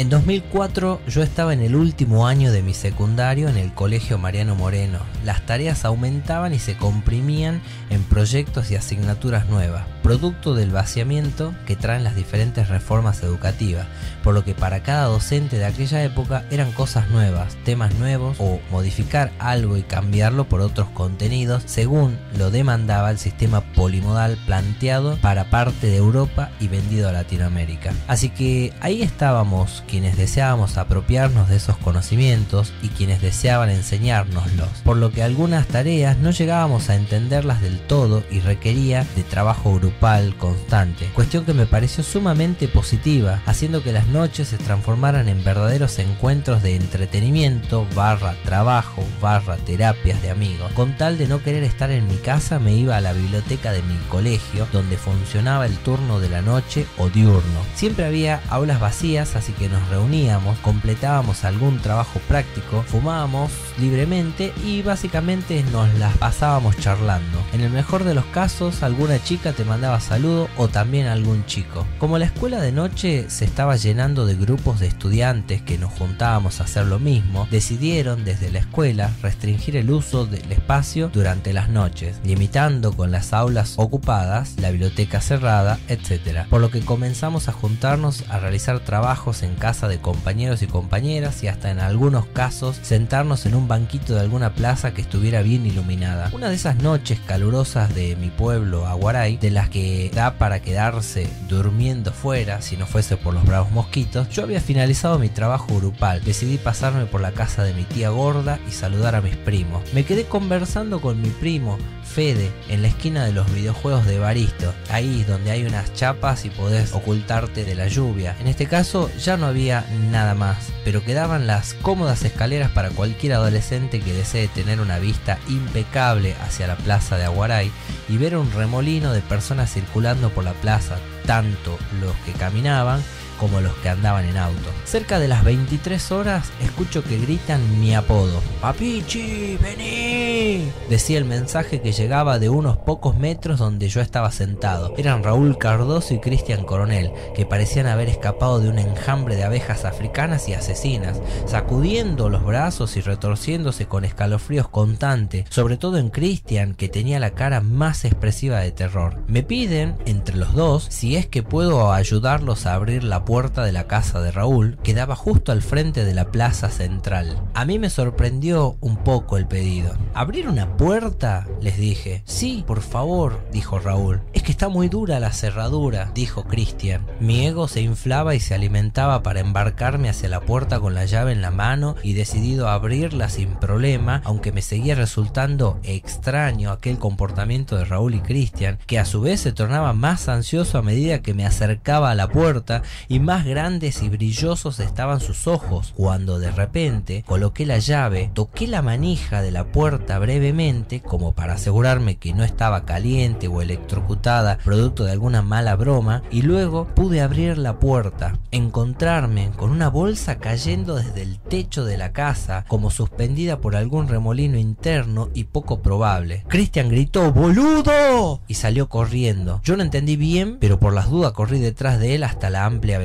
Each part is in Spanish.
En 2004 yo estaba en el último año de mi secundario en el Colegio Mariano Moreno. Las tareas aumentaban y se comprimían en proyectos y asignaturas nuevas, producto del vaciamiento que traen las diferentes reformas educativas, por lo que para cada docente de aquella época eran cosas nuevas, temas nuevos o modificar algo y cambiarlo por otros contenidos según lo demandaba el sistema polimodal planteado para parte de Europa y vendido a Latinoamérica. Así que ahí estábamos quienes deseábamos apropiarnos de esos conocimientos y quienes deseaban enseñárnoslos, por lo que algunas tareas no llegábamos a entenderlas del todo y requería de trabajo grupal constante, cuestión que me pareció sumamente positiva, haciendo que las noches se transformaran en verdaderos encuentros de entretenimiento, barra trabajo, barra terapias de amigos. Con tal de no querer estar en mi casa me iba a la biblioteca de mi colegio, donde funcionaba el turno de la noche o diurno. Siempre había aulas vacías, así que nos reuníamos, completábamos algún trabajo práctico, fumábamos libremente y básicamente nos las pasábamos charlando. En el mejor de los casos, alguna chica te mandaba saludo o también algún chico. Como la escuela de noche se estaba llenando de grupos de estudiantes que nos juntábamos a hacer lo mismo, decidieron desde la escuela restringir el uso del espacio durante las noches, limitando con las aulas ocupadas, la biblioteca cerrada, etc. Por lo que comenzamos a juntarnos a realizar trabajos en casa de compañeros y compañeras y hasta en algunos casos sentarnos en un banquito de alguna plaza que estuviera bien iluminada. Una de esas noches calurosas de mi pueblo, Aguaray, de las que da para quedarse durmiendo fuera si no fuese por los bravos mosquitos, yo había finalizado mi trabajo grupal. Decidí pasarme por la casa de mi tía gorda y saludar a mis primos. Me quedé conversando con mi primo, Fede, en la esquina de los videojuegos de Baristo, ahí donde hay unas chapas y podés ocultarte de la lluvia. En este caso ya no había nada más, pero quedaban las cómodas escaleras para cualquier adolescente que desee tener una vista impecable hacia la plaza de Aguaray y ver un remolino de personas circulando por la plaza, tanto los que caminaban como los que andaban en auto. Cerca de las 23 horas escucho que gritan mi apodo. Papichi, vení. Decía el mensaje que llegaba de unos pocos metros donde yo estaba sentado. Eran Raúl Cardoso y Cristian Coronel, que parecían haber escapado de un enjambre de abejas africanas y asesinas, sacudiendo los brazos y retorciéndose con escalofríos constantes, sobre todo en Cristian, que tenía la cara más expresiva de terror. Me piden, entre los dos, si es que puedo ayudarlos a abrir la puerta de la casa de Raúl quedaba justo al frente de la plaza central. A mí me sorprendió un poco el pedido. ¿Abrir una puerta? les dije. Sí, por favor, dijo Raúl. Es que está muy dura la cerradura, dijo Cristian. Mi ego se inflaba y se alimentaba para embarcarme hacia la puerta con la llave en la mano y decidido a abrirla sin problema, aunque me seguía resultando extraño aquel comportamiento de Raúl y Cristian, que a su vez se tornaba más ansioso a medida que me acercaba a la puerta y más grandes y brillosos estaban sus ojos, cuando de repente coloqué la llave, toqué la manija de la puerta brevemente como para asegurarme que no estaba caliente o electrocutada producto de alguna mala broma y luego pude abrir la puerta, encontrarme con una bolsa cayendo desde el techo de la casa como suspendida por algún remolino interno y poco probable. Christian gritó ¡Boludo! y salió corriendo. Yo no entendí bien, pero por las dudas corrí detrás de él hasta la amplia.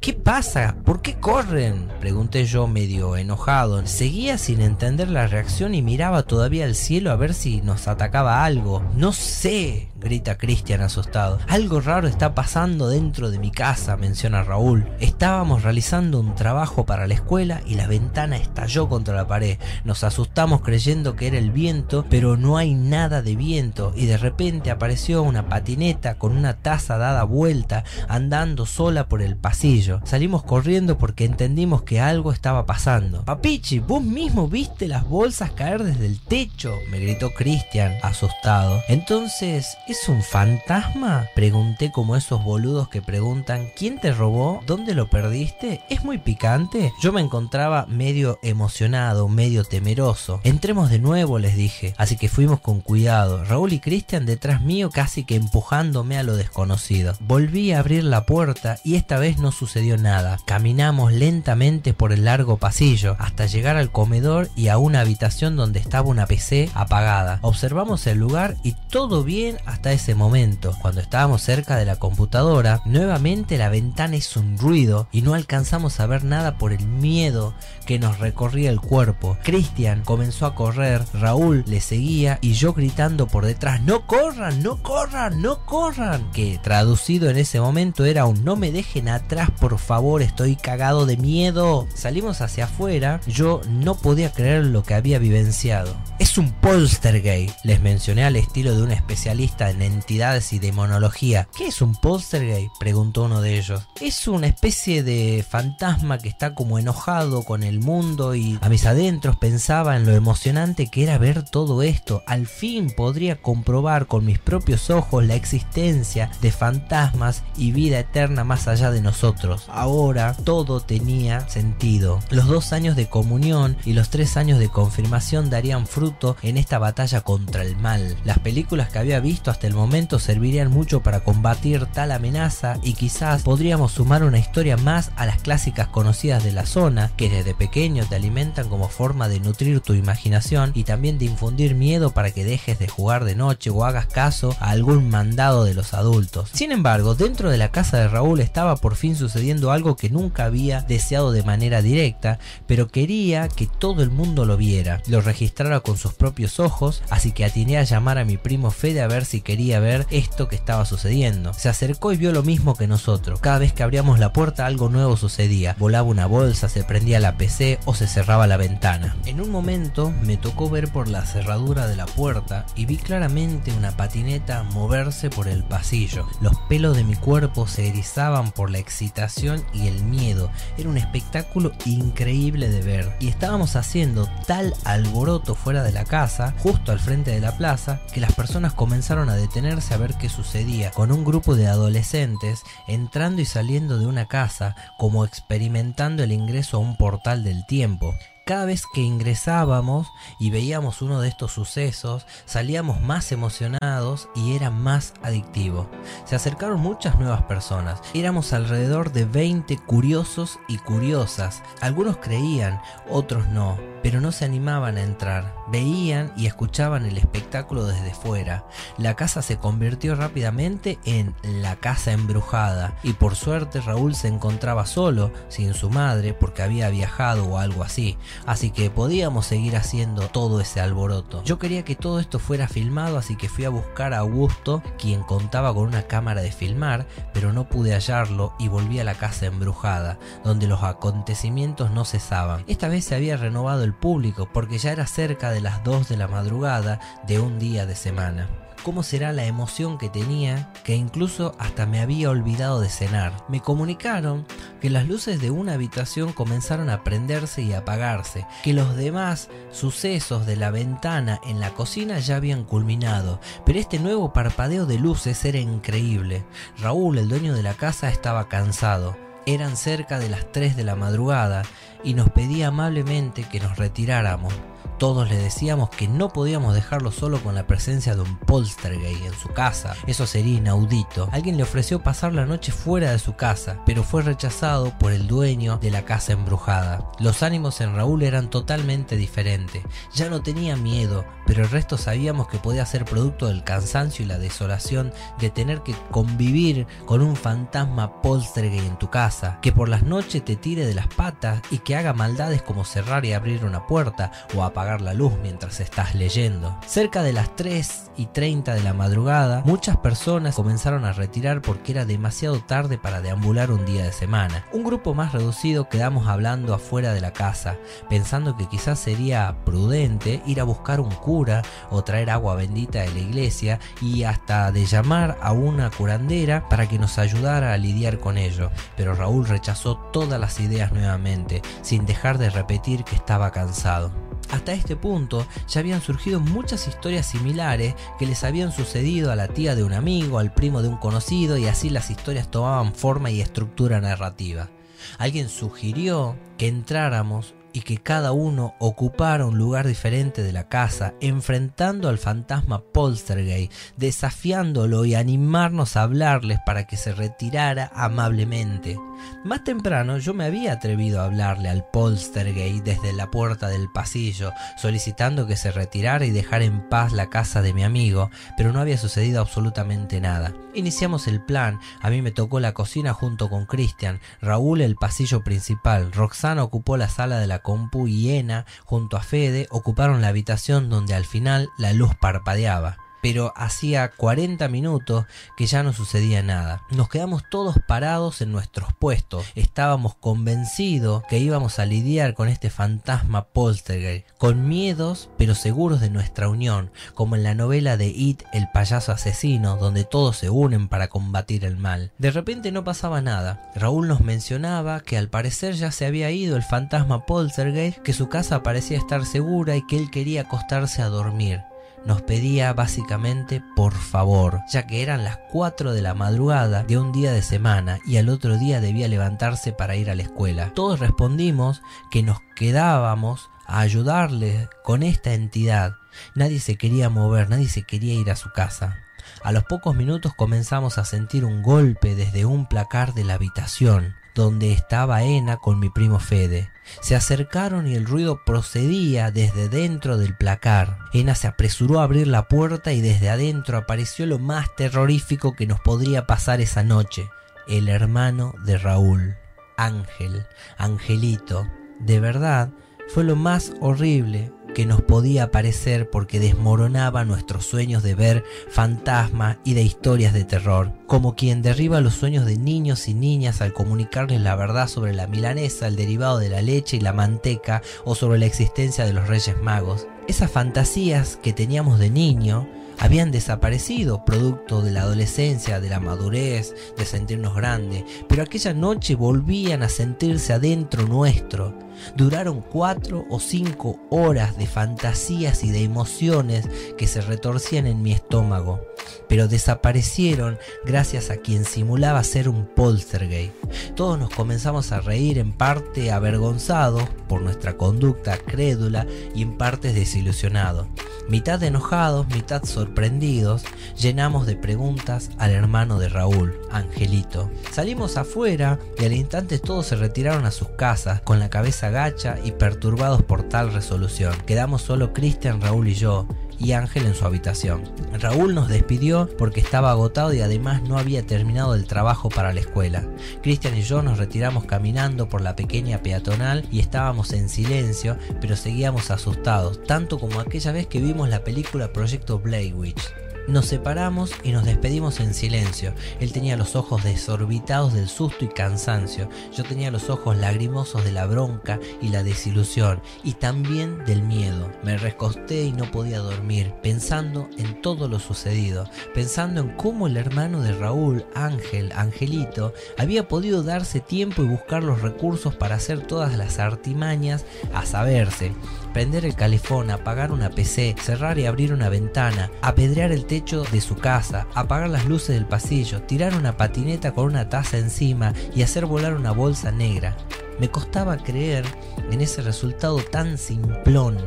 ¿Qué pasa? ¿Por qué corren? Pregunté yo medio enojado. Seguía sin entender la reacción y miraba todavía al cielo a ver si nos atacaba algo. No sé, grita Cristian asustado. Algo raro está pasando dentro de mi casa, menciona Raúl. Estábamos realizando un trabajo para la escuela y la ventana estalló contra la pared. Nos asustamos creyendo que era el viento, pero no hay nada de viento y de repente apareció una patineta con una taza dada vuelta andando sola por el pasillo. Salimos corriendo porque entendimos que algo estaba pasando. Papichi, vos mismo viste las bolsas caer desde el techo, me gritó Cristian asustado. Entonces, ¿Es un fantasma? Pregunté como esos boludos que preguntan ¿Quién te robó? ¿Dónde lo perdiste? ¿Es muy picante? Yo me encontraba medio emocionado, medio temeroso. Entremos de nuevo, les dije. Así que fuimos con cuidado. Raúl y Cristian detrás mío casi que empujándome a lo desconocido. Volví a abrir la puerta y esta vez no sucedió nada. Caminamos lentamente por el largo pasillo hasta llegar al comedor y a una habitación donde estaba una PC apagada. Observamos el lugar y todo bien hasta ese momento. Cuando estábamos cerca de la computadora, nuevamente la ventana hizo un ruido y no alcanzamos a ver nada por el miedo que nos recorría el cuerpo. Christian comenzó a correr, Raúl le seguía y yo gritando por detrás, no corran, no corran, no corran. Que traducido en ese momento era un no me dejen atrás, por favor, estoy cagado de miedo. Salimos hacia afuera, yo no podía creer lo que había vivenciado. Es un poltergeist, les mencioné al estilo de un especialista en entidades y demonología. ¿Qué es un poltergeist? preguntó uno de ellos. Es una especie de fantasma que está como enojado con el mundo y a mis adentros pensaba en lo emocionante que era ver todo esto. Al fin podría comprobar con mis propios ojos la existencia de fantasmas y vida eterna más allá de nosotros. Ahora todo tenía sentido. Los dos años de comunión y los tres años de confirmación darían fruto en esta batalla contra el mal. Las películas que había visto hasta el momento servirían mucho para combatir tal amenaza y quizás podríamos sumar una historia más a las clásicas conocidas de la zona que desde pequeño te alimentan como forma de nutrir tu imaginación y también de infundir miedo para que dejes de jugar de noche o hagas caso a algún mandado de los adultos. Sin embargo, dentro de la casa de Raúl estaba por fin sucediendo algo que nunca había deseado de manera directa, pero quería que todo el mundo lo viera, lo registrara con sus propios ojos, así que atiné a llamar a mi primo Fede a ver si quería ver esto que estaba sucediendo. Se acercó y vio lo mismo que nosotros. Cada vez que abríamos la puerta algo nuevo sucedía. Volaba una bolsa, se prendía la PC o se cerraba la ventana. En un momento me tocó ver por la cerradura de la puerta y vi claramente una patineta moverse por el pasillo. Los pelos de mi cuerpo se erizaban por la excitación y el miedo. Era un espectáculo increíble de ver. Y estábamos haciendo tal alboroto fuera de la casa, justo al frente de la plaza, que las personas comenzaron a detenerse a ver qué sucedía, con un grupo de adolescentes entrando y saliendo de una casa, como experimentando el ingreso a un portal del tiempo cada vez que ingresábamos y veíamos uno de estos sucesos, salíamos más emocionados y era más adictivo. Se acercaron muchas nuevas personas. Éramos alrededor de 20 curiosos y curiosas. Algunos creían, otros no pero no se animaban a entrar. Veían y escuchaban el espectáculo desde fuera. La casa se convirtió rápidamente en la casa embrujada y por suerte Raúl se encontraba solo, sin su madre, porque había viajado o algo así, así que podíamos seguir haciendo todo ese alboroto. Yo quería que todo esto fuera filmado, así que fui a buscar a Augusto, quien contaba con una cámara de filmar, pero no pude hallarlo y volví a la casa embrujada, donde los acontecimientos no cesaban. Esta vez se había renovado el público porque ya era cerca de las 2 de la madrugada de un día de semana. ¿Cómo será la emoción que tenía que incluso hasta me había olvidado de cenar? Me comunicaron que las luces de una habitación comenzaron a prenderse y apagarse, que los demás sucesos de la ventana en la cocina ya habían culminado, pero este nuevo parpadeo de luces era increíble. Raúl, el dueño de la casa, estaba cansado. Eran cerca de las 3 de la madrugada y nos pedía amablemente que nos retiráramos. Todos le decíamos que no podíamos dejarlo solo con la presencia de un poltergeist en su casa. Eso sería inaudito. Alguien le ofreció pasar la noche fuera de su casa, pero fue rechazado por el dueño de la casa embrujada. Los ánimos en Raúl eran totalmente diferentes. Ya no tenía miedo, pero el resto sabíamos que podía ser producto del cansancio y la desolación de tener que convivir con un fantasma poltergeist en tu casa, que por las noches te tire de las patas y que haga maldades como cerrar y abrir una puerta o apagar la luz mientras estás leyendo. Cerca de las 3 y 30 de la madrugada, muchas personas comenzaron a retirar porque era demasiado tarde para deambular un día de semana. Un grupo más reducido quedamos hablando afuera de la casa, pensando que quizás sería prudente ir a buscar un cura o traer agua bendita de la iglesia y hasta de llamar a una curandera para que nos ayudara a lidiar con ello. Pero Raúl rechazó todas las ideas nuevamente, sin dejar de repetir que estaba cansado. Hasta este punto ya habían surgido muchas historias similares que les habían sucedido a la tía de un amigo, al primo de un conocido y así las historias tomaban forma y estructura narrativa. Alguien sugirió que entráramos y que cada uno ocupara un lugar diferente de la casa, enfrentando al fantasma Poltergeist, desafiándolo y animarnos a hablarles para que se retirara amablemente. Más temprano yo me había atrevido a hablarle al Poltergeist desde la puerta del pasillo, solicitando que se retirara y dejara en paz la casa de mi amigo, pero no había sucedido absolutamente nada. Iniciamos el plan, a mí me tocó la cocina junto con Christian, Raúl el pasillo principal, Roxana ocupó la sala de la compu y Ena, junto a Fede, ocuparon la habitación donde al final la luz parpadeaba pero hacía 40 minutos que ya no sucedía nada. Nos quedamos todos parados en nuestros puestos. Estábamos convencidos que íbamos a lidiar con este fantasma poltergeist, con miedos pero seguros de nuestra unión, como en la novela de It, el payaso asesino, donde todos se unen para combatir el mal. De repente no pasaba nada. Raúl nos mencionaba que al parecer ya se había ido el fantasma poltergeist, que su casa parecía estar segura y que él quería acostarse a dormir nos pedía básicamente por favor, ya que eran las 4 de la madrugada de un día de semana y al otro día debía levantarse para ir a la escuela. Todos respondimos que nos quedábamos a ayudarle con esta entidad. Nadie se quería mover, nadie se quería ir a su casa. A los pocos minutos comenzamos a sentir un golpe desde un placar de la habitación donde estaba Ena con mi primo Fede. Se acercaron y el ruido procedía desde dentro del placar. Ena se apresuró a abrir la puerta y desde adentro apareció lo más terrorífico que nos podría pasar esa noche. El hermano de Raúl. Ángel, Angelito. De verdad, fue lo más horrible que nos podía parecer porque desmoronaba nuestros sueños de ver fantasmas y de historias de terror, como quien derriba los sueños de niños y niñas al comunicarles la verdad sobre la milanesa, el derivado de la leche y la manteca o sobre la existencia de los Reyes Magos. Esas fantasías que teníamos de niño habían desaparecido producto de la adolescencia, de la madurez, de sentirnos grandes, pero aquella noche volvían a sentirse adentro nuestro. Duraron cuatro o cinco horas de fantasías y de emociones que se retorcían en mi estómago, pero desaparecieron gracias a quien simulaba ser un poltergeist. Todos nos comenzamos a reír en parte avergonzados por nuestra conducta crédula y en partes desilusionados. Mitad enojados, mitad sorprendidos, llenamos de preguntas al hermano de Raúl, Angelito. Salimos afuera y al instante todos se retiraron a sus casas con la cabeza gacha y perturbados por tal resolución. Quedamos solo Cristian, Raúl y yo, y Ángel en su habitación. Raúl nos despidió porque estaba agotado y además no había terminado el trabajo para la escuela. Cristian y yo nos retiramos caminando por la pequeña peatonal y estábamos en silencio, pero seguíamos asustados, tanto como aquella vez que vimos la película Proyecto Blair Witch. Nos separamos y nos despedimos en silencio. Él tenía los ojos desorbitados del susto y cansancio. Yo tenía los ojos lagrimosos de la bronca y la desilusión y también del miedo. Me recosté y no podía dormir, pensando en todo lo sucedido, pensando en cómo el hermano de Raúl, Ángel, Angelito, había podido darse tiempo y buscar los recursos para hacer todas las artimañas a saberse. Prender el calefón, apagar una PC, cerrar y abrir una ventana, apedrear el de su casa, apagar las luces del pasillo, tirar una patineta con una taza encima y hacer volar una bolsa negra. Me costaba creer en ese resultado tan simplón,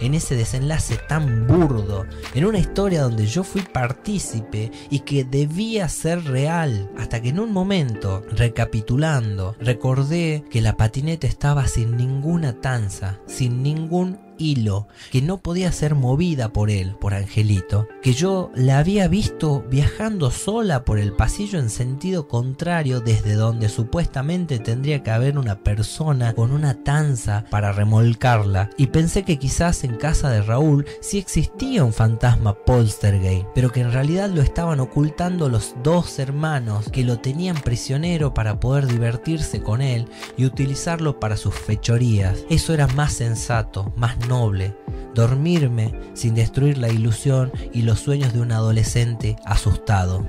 en ese desenlace tan burdo, en una historia donde yo fui partícipe y que debía ser real, hasta que en un momento, recapitulando, recordé que la patineta estaba sin ninguna tanza, sin ningún hilo que no podía ser movida por él, por Angelito, que yo la había visto viajando sola por el pasillo en sentido contrario desde donde supuestamente tendría que haber una persona con una tanza para remolcarla y pensé que quizás en casa de Raúl sí existía un fantasma poltergeist, pero que en realidad lo estaban ocultando los dos hermanos que lo tenían prisionero para poder divertirse con él y utilizarlo para sus fechorías. Eso era más sensato, más noble, dormirme sin destruir la ilusión y los sueños de un adolescente asustado.